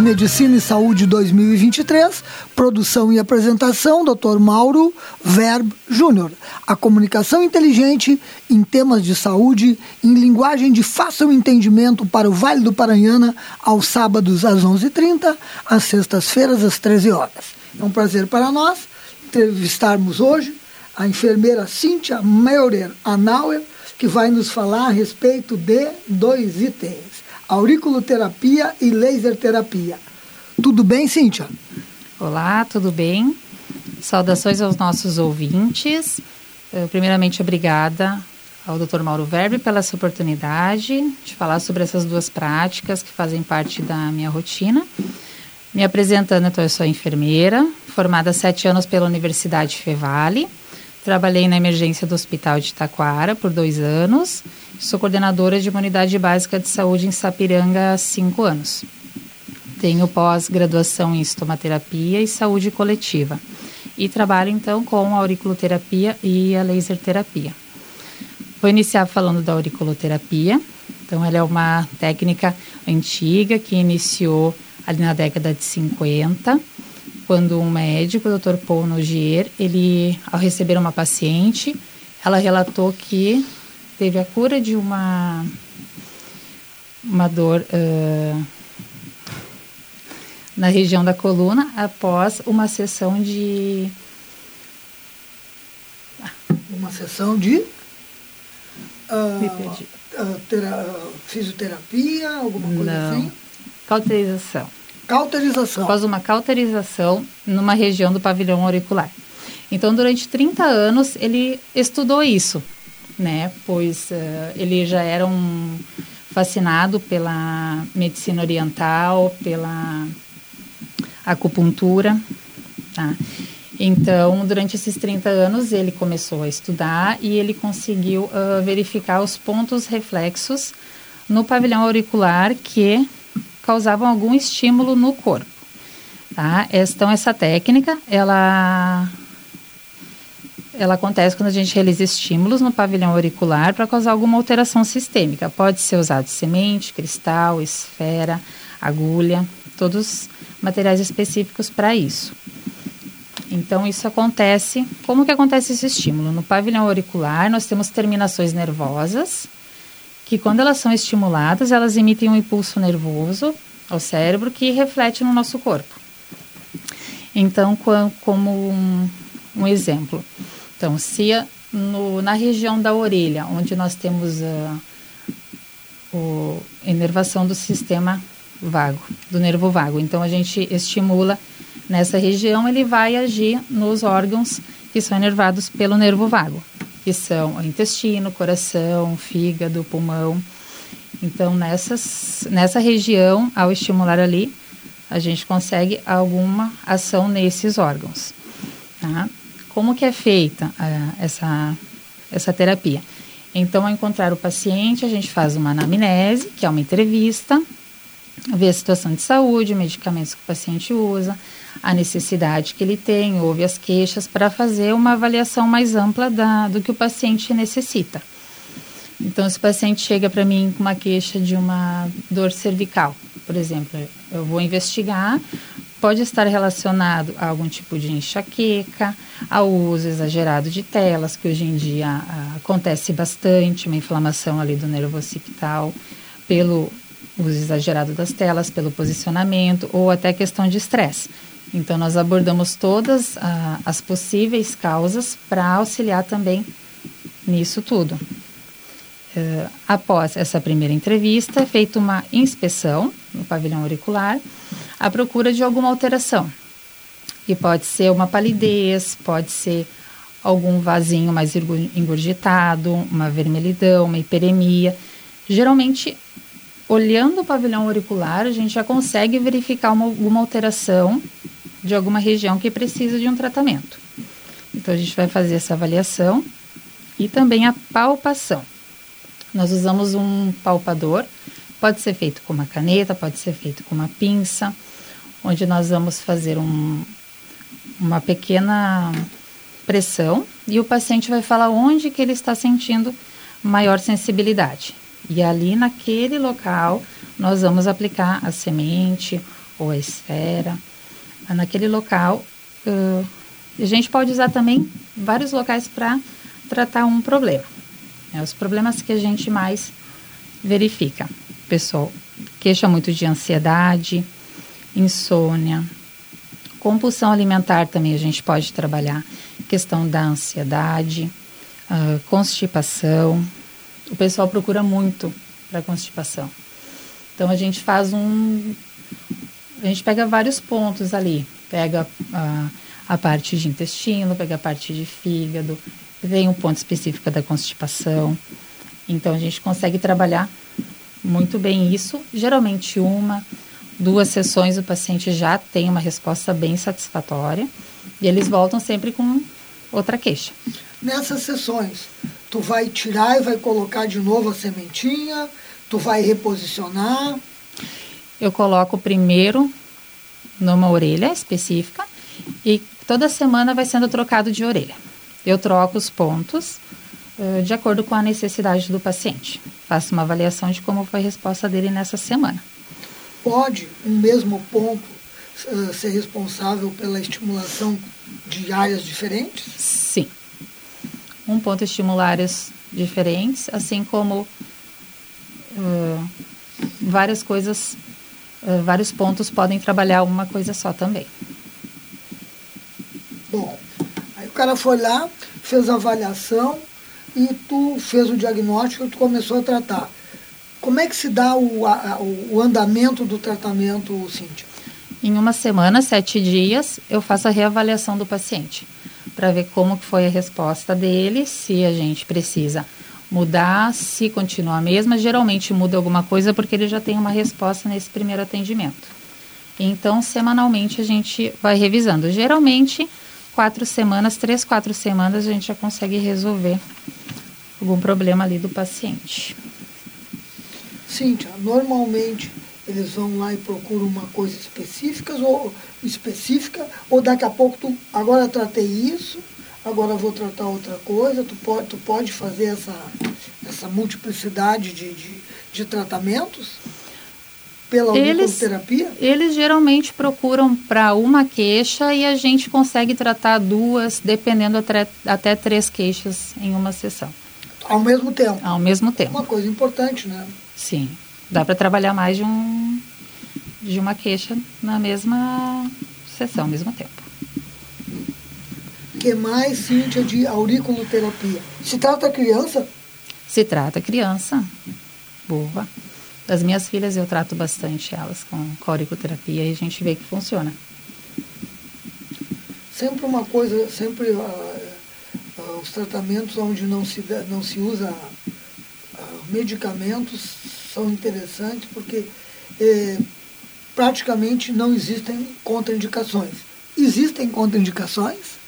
Medicina e Saúde 2023, produção e apresentação, Dr. Mauro Verb Júnior. A comunicação inteligente em temas de saúde, em linguagem de fácil entendimento para o Vale do Paranhana, aos sábados às 11h30, às sextas-feiras às 13 horas. É um prazer para nós entrevistarmos hoje a enfermeira Cíntia Meurer Anauer, que vai nos falar a respeito de dois itens auriculoterapia e laser terapia. Tudo bem, Cíntia? Olá, tudo bem? Saudações aos nossos ouvintes. Eh, primeiramente, obrigada ao Dr. Mauro Verbe pela essa oportunidade de falar sobre essas duas práticas que fazem parte da minha rotina. Me apresentando, então, eu sou enfermeira, formada há sete anos pela Universidade Fevale. Trabalhei na emergência do Hospital de Taquara por dois anos Sou coordenadora de uma unidade básica de saúde em Sapiranga há cinco anos. Tenho pós-graduação em estomaterapia e saúde coletiva. E trabalho então com a auriculoterapia e a laser terapia. Vou iniciar falando da auriculoterapia. Então, ela é uma técnica antiga que iniciou ali na década de 50, quando um médico, o Dr. Paul Nogier, ele, ao receber uma paciente, ela relatou que teve a cura de uma, uma dor uh, na região da coluna após uma sessão de. Uma sessão de uh, uh, tera, fisioterapia, alguma coisa Não. assim? Cauterização. Cauterização. Após uma cauterização numa região do pavilhão auricular. Então, durante 30 anos, ele estudou isso, né? Pois uh, ele já era um fascinado pela medicina oriental, pela acupuntura, tá? Então, durante esses 30 anos, ele começou a estudar e ele conseguiu uh, verificar os pontos reflexos no pavilhão auricular que causavam algum estímulo no corpo. Tá? Então, essa técnica, ela, ela acontece quando a gente realiza estímulos no pavilhão auricular para causar alguma alteração sistêmica. Pode ser usado semente, cristal, esfera, agulha, todos materiais específicos para isso. Então, isso acontece. Como que acontece esse estímulo? No pavilhão auricular, nós temos terminações nervosas, que quando elas são estimuladas, elas emitem um impulso nervoso ao cérebro que reflete no nosso corpo. Então, como um, um exemplo. Então, se no, na região da orelha, onde nós temos a uh, inervação do sistema vago, do nervo vago. Então, a gente estimula nessa região, ele vai agir nos órgãos que são inervados pelo nervo vago, que são o intestino, coração, fígado, pulmão. Então, nessas, nessa região, ao estimular ali, a gente consegue alguma ação nesses órgãos. Tá? Como que é feita uh, essa, essa terapia? Então, ao encontrar o paciente, a gente faz uma anamnese, que é uma entrevista, vê a situação de saúde, medicamentos que o paciente usa, a necessidade que ele tem, ouve as queixas para fazer uma avaliação mais ampla da, do que o paciente necessita. Então, se o paciente chega para mim com uma queixa de uma dor cervical, por exemplo, eu vou investigar, pode estar relacionado a algum tipo de enxaqueca, ao uso exagerado de telas, que hoje em dia a, acontece bastante, uma inflamação ali do nervo occipital, pelo uso exagerado das telas, pelo posicionamento ou até questão de estresse. Então, nós abordamos todas ah, as possíveis causas para auxiliar também nisso tudo. Uh, após essa primeira entrevista, é feita uma inspeção no pavilhão auricular, à procura de alguma alteração. Que pode ser uma palidez, pode ser algum vasinho mais engurgitado, uma vermelhidão, uma hiperemia. Geralmente, olhando o pavilhão auricular, a gente já consegue verificar uma, alguma alteração de alguma região que precisa de um tratamento. Então, a gente vai fazer essa avaliação e também a palpação. Nós usamos um palpador, pode ser feito com uma caneta, pode ser feito com uma pinça, onde nós vamos fazer um, uma pequena pressão e o paciente vai falar onde que ele está sentindo maior sensibilidade. E ali naquele local nós vamos aplicar a semente ou a esfera naquele local. Uh, a gente pode usar também vários locais para tratar um problema. É, os problemas que a gente mais verifica. O pessoal queixa muito de ansiedade, insônia, compulsão alimentar também a gente pode trabalhar. Questão da ansiedade, uh, constipação. O pessoal procura muito para constipação. Então a gente faz um a gente pega vários pontos ali. Pega a, a parte de intestino, pega a parte de fígado, vem um ponto específico da constipação. Então a gente consegue trabalhar muito bem isso. Geralmente uma, duas sessões o paciente já tem uma resposta bem satisfatória e eles voltam sempre com outra queixa. Nessas sessões, tu vai tirar e vai colocar de novo a sementinha, tu vai reposicionar. eu coloco primeiro numa orelha específica e toda semana vai sendo trocado de orelha. Eu troco os pontos uh, de acordo com a necessidade do paciente. Faço uma avaliação de como foi a resposta dele nessa semana. Pode um mesmo ponto uh, ser responsável pela estimulação de áreas diferentes? Sim. Um ponto estimula áreas diferentes, assim como uh, várias coisas, uh, vários pontos podem trabalhar uma coisa só também. Bom, aí o cara foi lá, fez a avaliação e tu fez o diagnóstico e tu começou a tratar. Como é que se dá o, a, o andamento do tratamento, Cíntia? Em uma semana, sete dias, eu faço a reavaliação do paciente para ver como que foi a resposta dele, se a gente precisa mudar, se continua a mesma, geralmente muda alguma coisa porque ele já tem uma resposta nesse primeiro atendimento. Então, semanalmente a gente vai revisando. Geralmente, quatro semanas, três, quatro semanas, a gente já consegue resolver algum problema ali do paciente. Cíntia, normalmente eles vão lá e procuram uma coisa específica ou específica ou daqui a pouco tu agora tratei isso agora vou tratar outra coisa, tu pode, tu pode fazer essa, essa multiplicidade de, de, de tratamentos pela eles, terapia? Eles geralmente procuram para uma queixa e a gente consegue tratar duas, dependendo até, até três queixas em uma sessão. Ao mesmo tempo? Ao mesmo tempo. Uma coisa importante, né? Sim. Dá para trabalhar mais de, um, de uma queixa na mesma sessão, ao mesmo tempo que mais, Cíntia, de auriculoterapia? Se trata criança? Se trata criança. Boa. Das minhas filhas eu trato bastante elas com, com auriculoterapia e a gente vê que funciona. Sempre uma coisa, sempre uh, uh, os tratamentos onde não se, não se usa medicamentos são interessantes porque eh, praticamente não existem contraindicações. Existem contraindicações?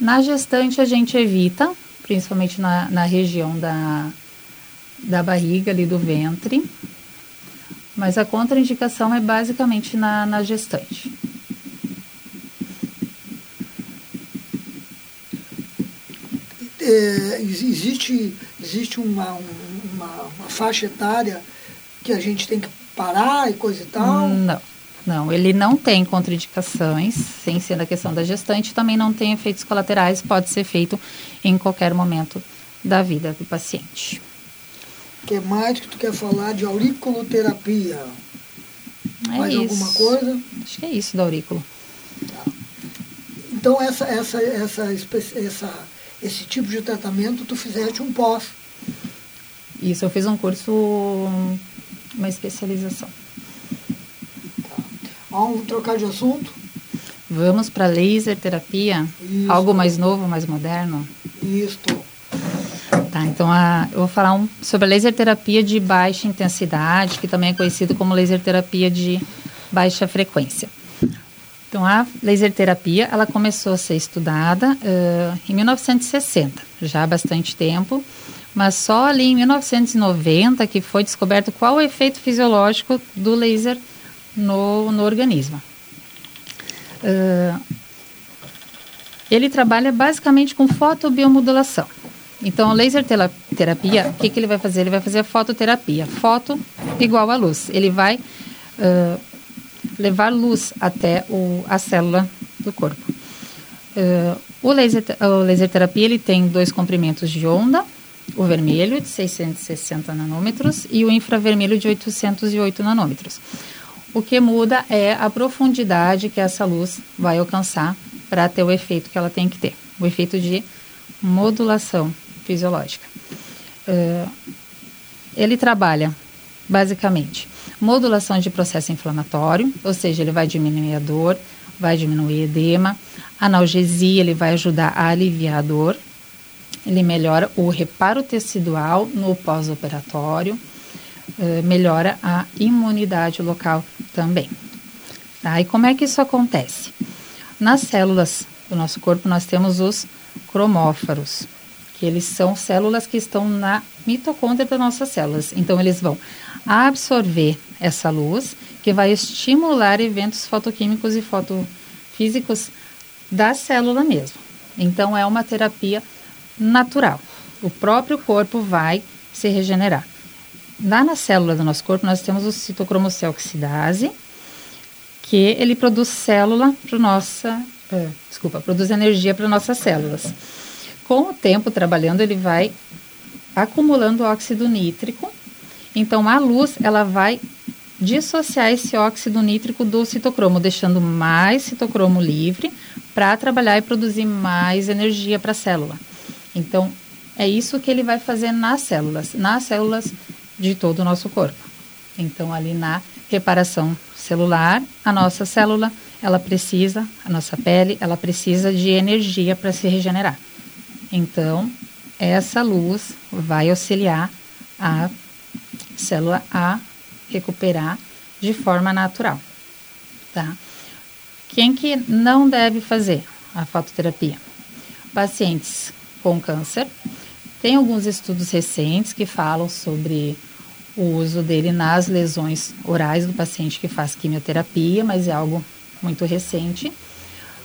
Na gestante a gente evita, principalmente na, na região da, da barriga ali do ventre, mas a contraindicação é basicamente na, na gestante. É, existe existe uma, uma, faixa etária que a gente tem que parar e coisa e tal? Não. Não, ele não tem contraindicações, sem ser da questão da gestante, também não tem efeitos colaterais, pode ser feito em qualquer momento da vida do paciente. O que mais que tu quer falar de auriculoterapia? É mais isso. alguma coisa? Acho que é isso do aurículo. Tá. Então, essa, essa, essa, essa, esse tipo de tratamento, tu fizeste um pós. Isso, eu fiz um curso, uma especialização. Vamos trocar de assunto? Vamos para laser terapia? Isso. Algo mais novo, mais moderno? Isso. Tá, então a, eu vou falar um, sobre a laser terapia de baixa intensidade, que também é conhecido como laser terapia de baixa frequência. Então a laser terapia, ela começou a ser estudada uh, em 1960, já há bastante tempo, mas só ali em 1990 que foi descoberto qual o efeito fisiológico do laser no, no organismo. Uh, ele trabalha basicamente com fotobiomodulação. Então, a laser terapia, o que, que ele vai fazer? Ele vai fazer a fototerapia. Foto igual a luz. Ele vai uh, levar luz até o, a célula do corpo. Uh, o, laser, o laser terapia ele tem dois comprimentos de onda, o vermelho de 660 nanômetros e o infravermelho de 808 nanômetros. O que muda é a profundidade que essa luz vai alcançar para ter o efeito que ela tem que ter, o efeito de modulação fisiológica. Uh, ele trabalha basicamente modulação de processo inflamatório, ou seja, ele vai diminuir a dor, vai diminuir edema, analgesia, ele vai ajudar a aliviar a dor, ele melhora o reparo tecidual no pós-operatório, uh, melhora a imunidade local também. Tá? E como é que isso acontece? Nas células do nosso corpo nós temos os cromófaros, que eles são células que estão na mitocôndria das nossas células. Então eles vão absorver essa luz que vai estimular eventos fotoquímicos e fotofísicos da célula mesmo. Então, é uma terapia natural. O próprio corpo vai se regenerar. Lá na célula do nosso corpo, nós temos o citocromossel oxidase, que ele produz célula para nossa, uh, desculpa, produz energia para nossas células. Com o tempo trabalhando, ele vai acumulando óxido nítrico. Então, a luz, ela vai dissociar esse óxido nítrico do citocromo, deixando mais citocromo livre para trabalhar e produzir mais energia para a célula. Então, é isso que ele vai fazer nas células, nas células de todo o nosso corpo. Então, ali na reparação celular, a nossa célula, ela precisa, a nossa pele, ela precisa de energia para se regenerar. Então, essa luz vai auxiliar a célula a recuperar de forma natural, tá? Quem que não deve fazer a fototerapia? Pacientes com câncer. Tem alguns estudos recentes que falam sobre o uso dele nas lesões orais do paciente que faz quimioterapia, mas é algo muito recente.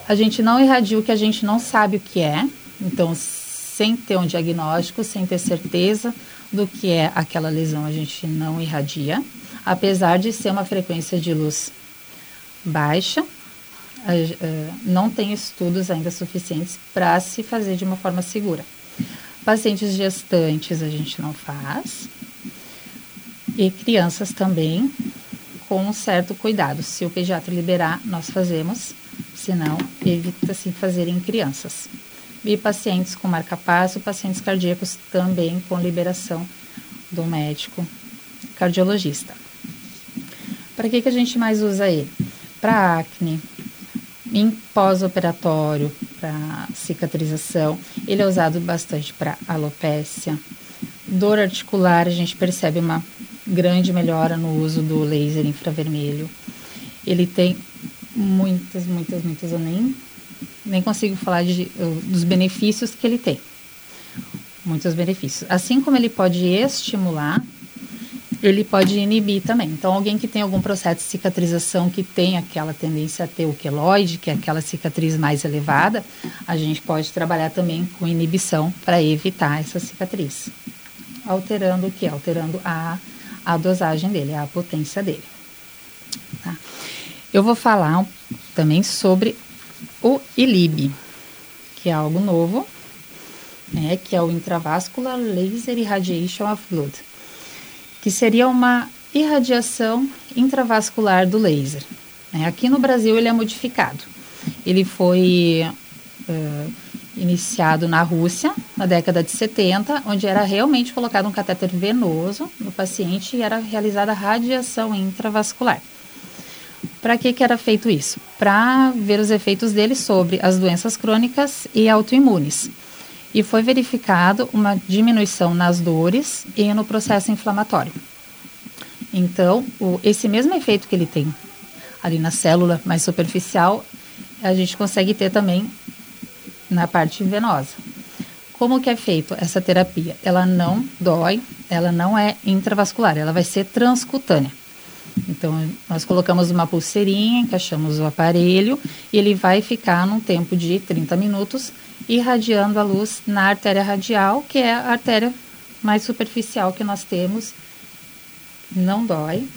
A gente não irradia o que a gente não sabe o que é, então, sem ter um diagnóstico, sem ter certeza do que é aquela lesão, a gente não irradia apesar de ser uma frequência de luz baixa, não tem estudos ainda suficientes para se fazer de uma forma segura. Pacientes gestantes a gente não faz. E crianças também, com um certo cuidado. Se o pediatra liberar, nós fazemos, senão evita-se fazer em crianças. E pacientes com marca-passo, pacientes cardíacos também com liberação do médico cardiologista. Para que, que a gente mais usa ele? Para acne, em pós-operatório, para cicatrização. Ele é usado bastante para alopécia. Dor articular, a gente percebe uma grande melhora no uso do laser infravermelho. Ele tem muitas, muitas, muitas, eu nem, nem consigo falar de, dos benefícios que ele tem. Muitos benefícios. Assim como ele pode estimular, ele pode inibir também. Então, alguém que tem algum processo de cicatrização que tem aquela tendência a ter o queloide, que é aquela cicatriz mais elevada, a gente pode trabalhar também com inibição para evitar essa cicatriz. Alterando o que? Alterando a, a dosagem dele, a potência dele. Tá? Eu vou falar também sobre o ILIB, que é algo novo, né, que é o Intravascular Laser Irradiation of Blood que seria uma irradiação intravascular do laser. Né? Aqui no Brasil ele é modificado. Ele foi uh, iniciado na Rússia, na década de 70, onde era realmente colocado um catéter venoso no paciente e era realizada radiação intravascular. Para que, que era feito isso? Para ver os efeitos dele sobre as doenças crônicas e autoimunes e foi verificado uma diminuição nas dores e no processo inflamatório. Então, o, esse mesmo efeito que ele tem ali na célula mais superficial, a gente consegue ter também na parte venosa. Como que é feito essa terapia? Ela não dói, ela não é intravascular, ela vai ser transcutânea. Então, nós colocamos uma pulseirinha, encaixamos o aparelho e ele vai ficar num tempo de 30 minutos irradiando a luz na artéria radial, que é a artéria mais superficial que nós temos. Não dói.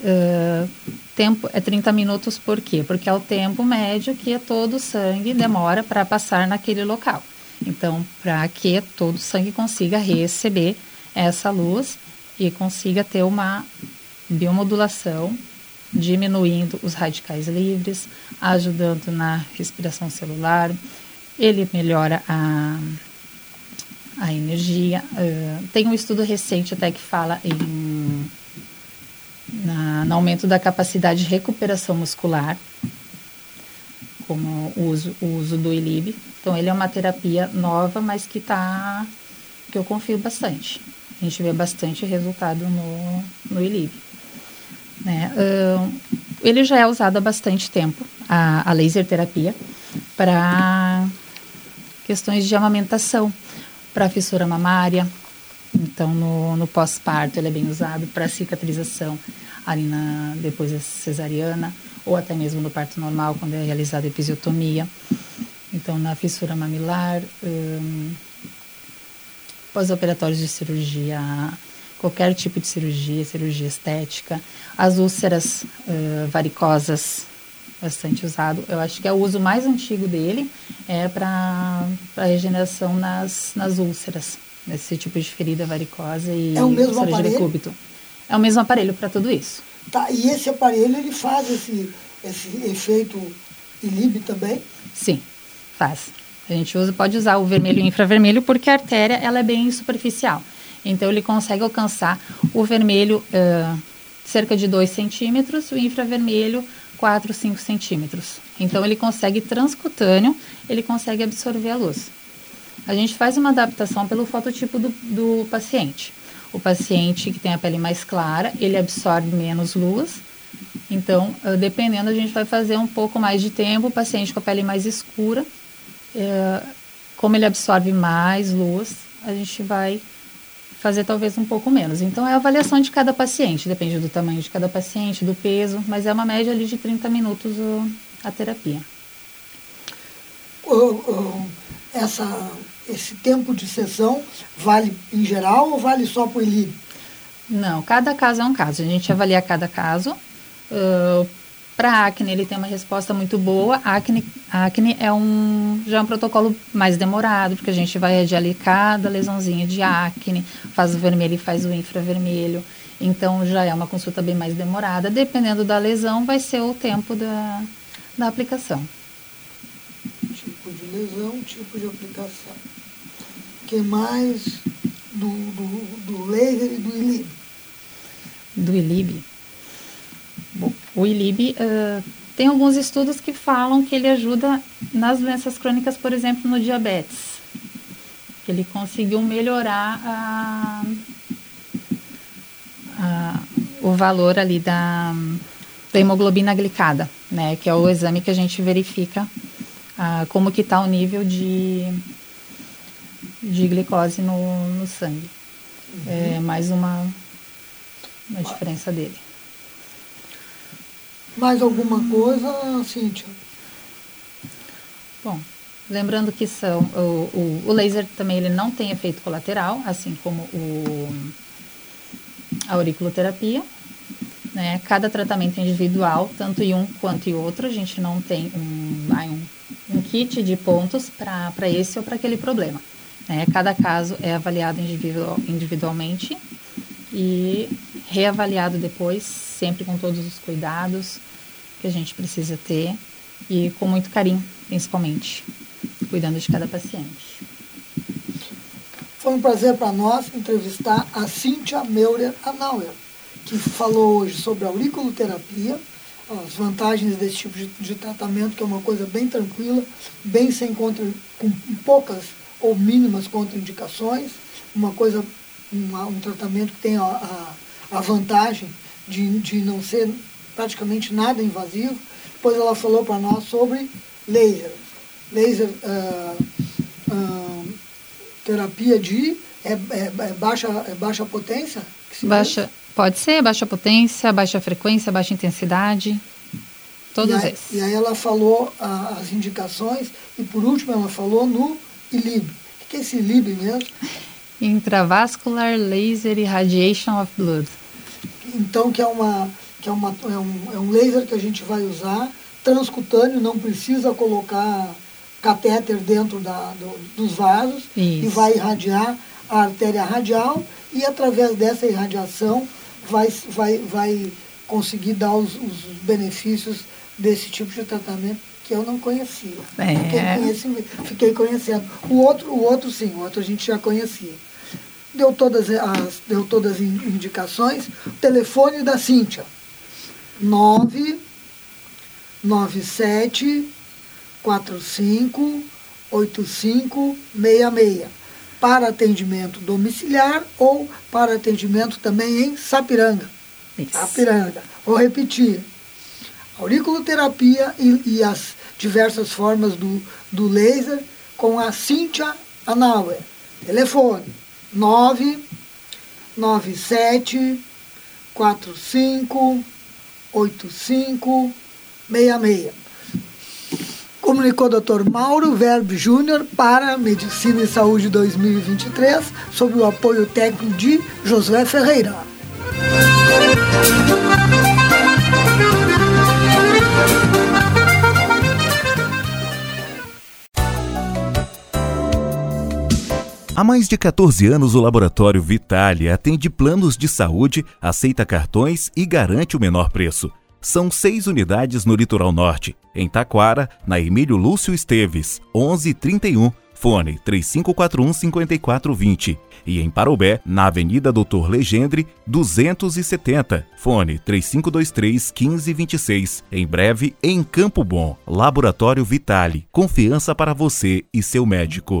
Uh, tempo é 30 minutos por quê? Porque é o tempo médio que todo o sangue demora para passar naquele local. Então, para que todo o sangue consiga receber essa luz e consiga ter uma biomodulação, diminuindo os radicais livres, ajudando na respiração celular, ele melhora a, a energia. Uh, tem um estudo recente até que fala em na, no aumento da capacidade de recuperação muscular, como o uso, o uso do ILIB. Então, ele é uma terapia nova, mas que tá, que eu confio bastante. A gente vê bastante resultado no, no ILIB. Né? Uh, ele já é usado há bastante tempo, a, a laser terapia, para questões de amamentação, para fissura mamária. Então, no, no pós-parto, ele é bem usado para cicatrização. ali na, depois da cesariana, ou até mesmo no parto normal, quando é realizada a episiotomia. Então, na fissura mamilar, um, pós-operatórios de cirurgia, qualquer tipo de cirurgia, cirurgia estética, as úlceras uh, varicosas, bastante usado. Eu acho que é o uso mais antigo dele é para regeneração nas, nas úlceras, nesse tipo de ferida varicosa e é o mesmo aparelho? de decúbito. É o mesmo aparelho para tudo isso. Tá, e esse aparelho ele faz esse, esse efeito ILIB também? Sim, faz. A gente usa, pode usar o vermelho e o infravermelho porque a artéria ela é bem superficial. Então ele consegue alcançar o vermelho uh, cerca de 2 centímetros, o infravermelho 4, 5 centímetros. Então ele consegue transcutâneo, ele consegue absorver a luz. A gente faz uma adaptação pelo fototipo do, do paciente. O paciente que tem a pele mais clara, ele absorve menos luz. Então, uh, dependendo, a gente vai fazer um pouco mais de tempo. O paciente com a pele mais escura, uh, como ele absorve mais luz, a gente vai fazer talvez um pouco menos. Então, é a avaliação de cada paciente, depende do tamanho de cada paciente, do peso, mas é uma média ali de 30 minutos a terapia. essa, esse tempo de sessão vale em geral ou vale só para o ILIB? Não, cada caso é um caso. A gente avalia cada caso. Uh, para acne, ele tem uma resposta muito boa. A acne, a acne é um, já é um protocolo mais demorado, porque a gente vai ali cada lesãozinha de acne, faz o vermelho e faz o infravermelho. Então, já é uma consulta bem mais demorada. Dependendo da lesão, vai ser o tempo da, da aplicação. Tipo de lesão, tipo de aplicação. O que mais do, do, do laser e do ILIB? Do ILIB? Bom, o ILIB uh, tem alguns estudos que falam que ele ajuda nas doenças crônicas, por exemplo, no diabetes. Ele conseguiu melhorar a, a, o valor ali da, da hemoglobina glicada, né? Que é o exame que a gente verifica uh, como que está o nível de, de glicose no, no sangue. Uhum. É mais uma, uma diferença dele. Mais alguma coisa, Cíntia? Bom, lembrando que são o, o, o, laser também ele não tem efeito colateral, assim como o, a auriculoterapia. Né? Cada tratamento individual, tanto em um quanto em outro. A gente não tem um, um, um kit de pontos para esse ou para aquele problema. Né? Cada caso é avaliado individual, individualmente e reavaliado depois, sempre com todos os cuidados que a gente precisa ter e com muito carinho, principalmente, cuidando de cada paciente. Foi um prazer para nós entrevistar a Cíntia Meurer Anauer, que falou hoje sobre a auriculoterapia, as vantagens desse tipo de, de, tratamento, que é uma coisa bem tranquila, bem sem contra, com poucas ou mínimas contraindicações, uma coisa, uma, um tratamento que tem a, a, a vantagem de, de não ser praticamente nada invasivo. Depois ela falou para nós sobre laser. Laser uh, uh, terapia de é, é, é, baixa, é baixa potência? Baixa, pode ser baixa potência, baixa frequência, baixa intensidade. Todos e aí, esses. E aí ela falou uh, as indicações e por último ela falou no ILIB. O que é esse ILIB mesmo? Intravascular Laser Irradiation of Blood. Então, que é uma que é, uma, é, um, é um laser que a gente vai usar, transcutâneo, não precisa colocar catéter dentro da, do, dos vasos Isso. e vai irradiar a artéria radial e através dessa irradiação vai, vai, vai conseguir dar os, os benefícios desse tipo de tratamento que eu não conhecia. É. Fiquei, conheci, fiquei conhecendo. O outro, o outro sim, o outro a gente já conhecia. Deu todas as, deu todas as indicações. O telefone da Cíntia. 997 45 8566 para atendimento domiciliar ou para atendimento também em Sapiranga. Isso. Sapiranga. Vou repetir. Auriculoterapia e, e, as diversas formas do, do laser com a Cíntia Anauer. Telefone 997 45 85 66. Comunicou o Dr. Mauro Verbe Júnior para Medicina e Saúde 2023, sob o apoio técnico de Josué Ferreira. Há mais de 14 anos, o Laboratório Vitale atende planos de saúde, aceita cartões e garante o menor preço. São seis unidades no Litoral Norte, em Taquara, na Emílio Lúcio Esteves, 1131, fone 3541-5420. E em Parobé, na Avenida Doutor Legendre, 270, fone 3523-1526. Em breve, em Campo Bom, Laboratório Vitale. Confiança para você e seu médico.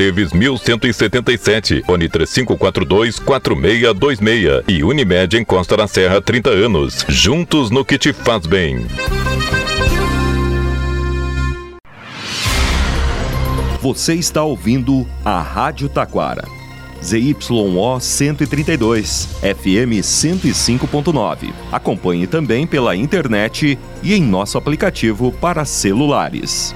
Esteves 1177, Fone 3542 4626 e Unimed em Costa da Serra 30 anos. Juntos no que te faz bem. Você está ouvindo a Rádio Taquara. ZYO 132, FM 105.9. Acompanhe também pela internet e em nosso aplicativo para celulares.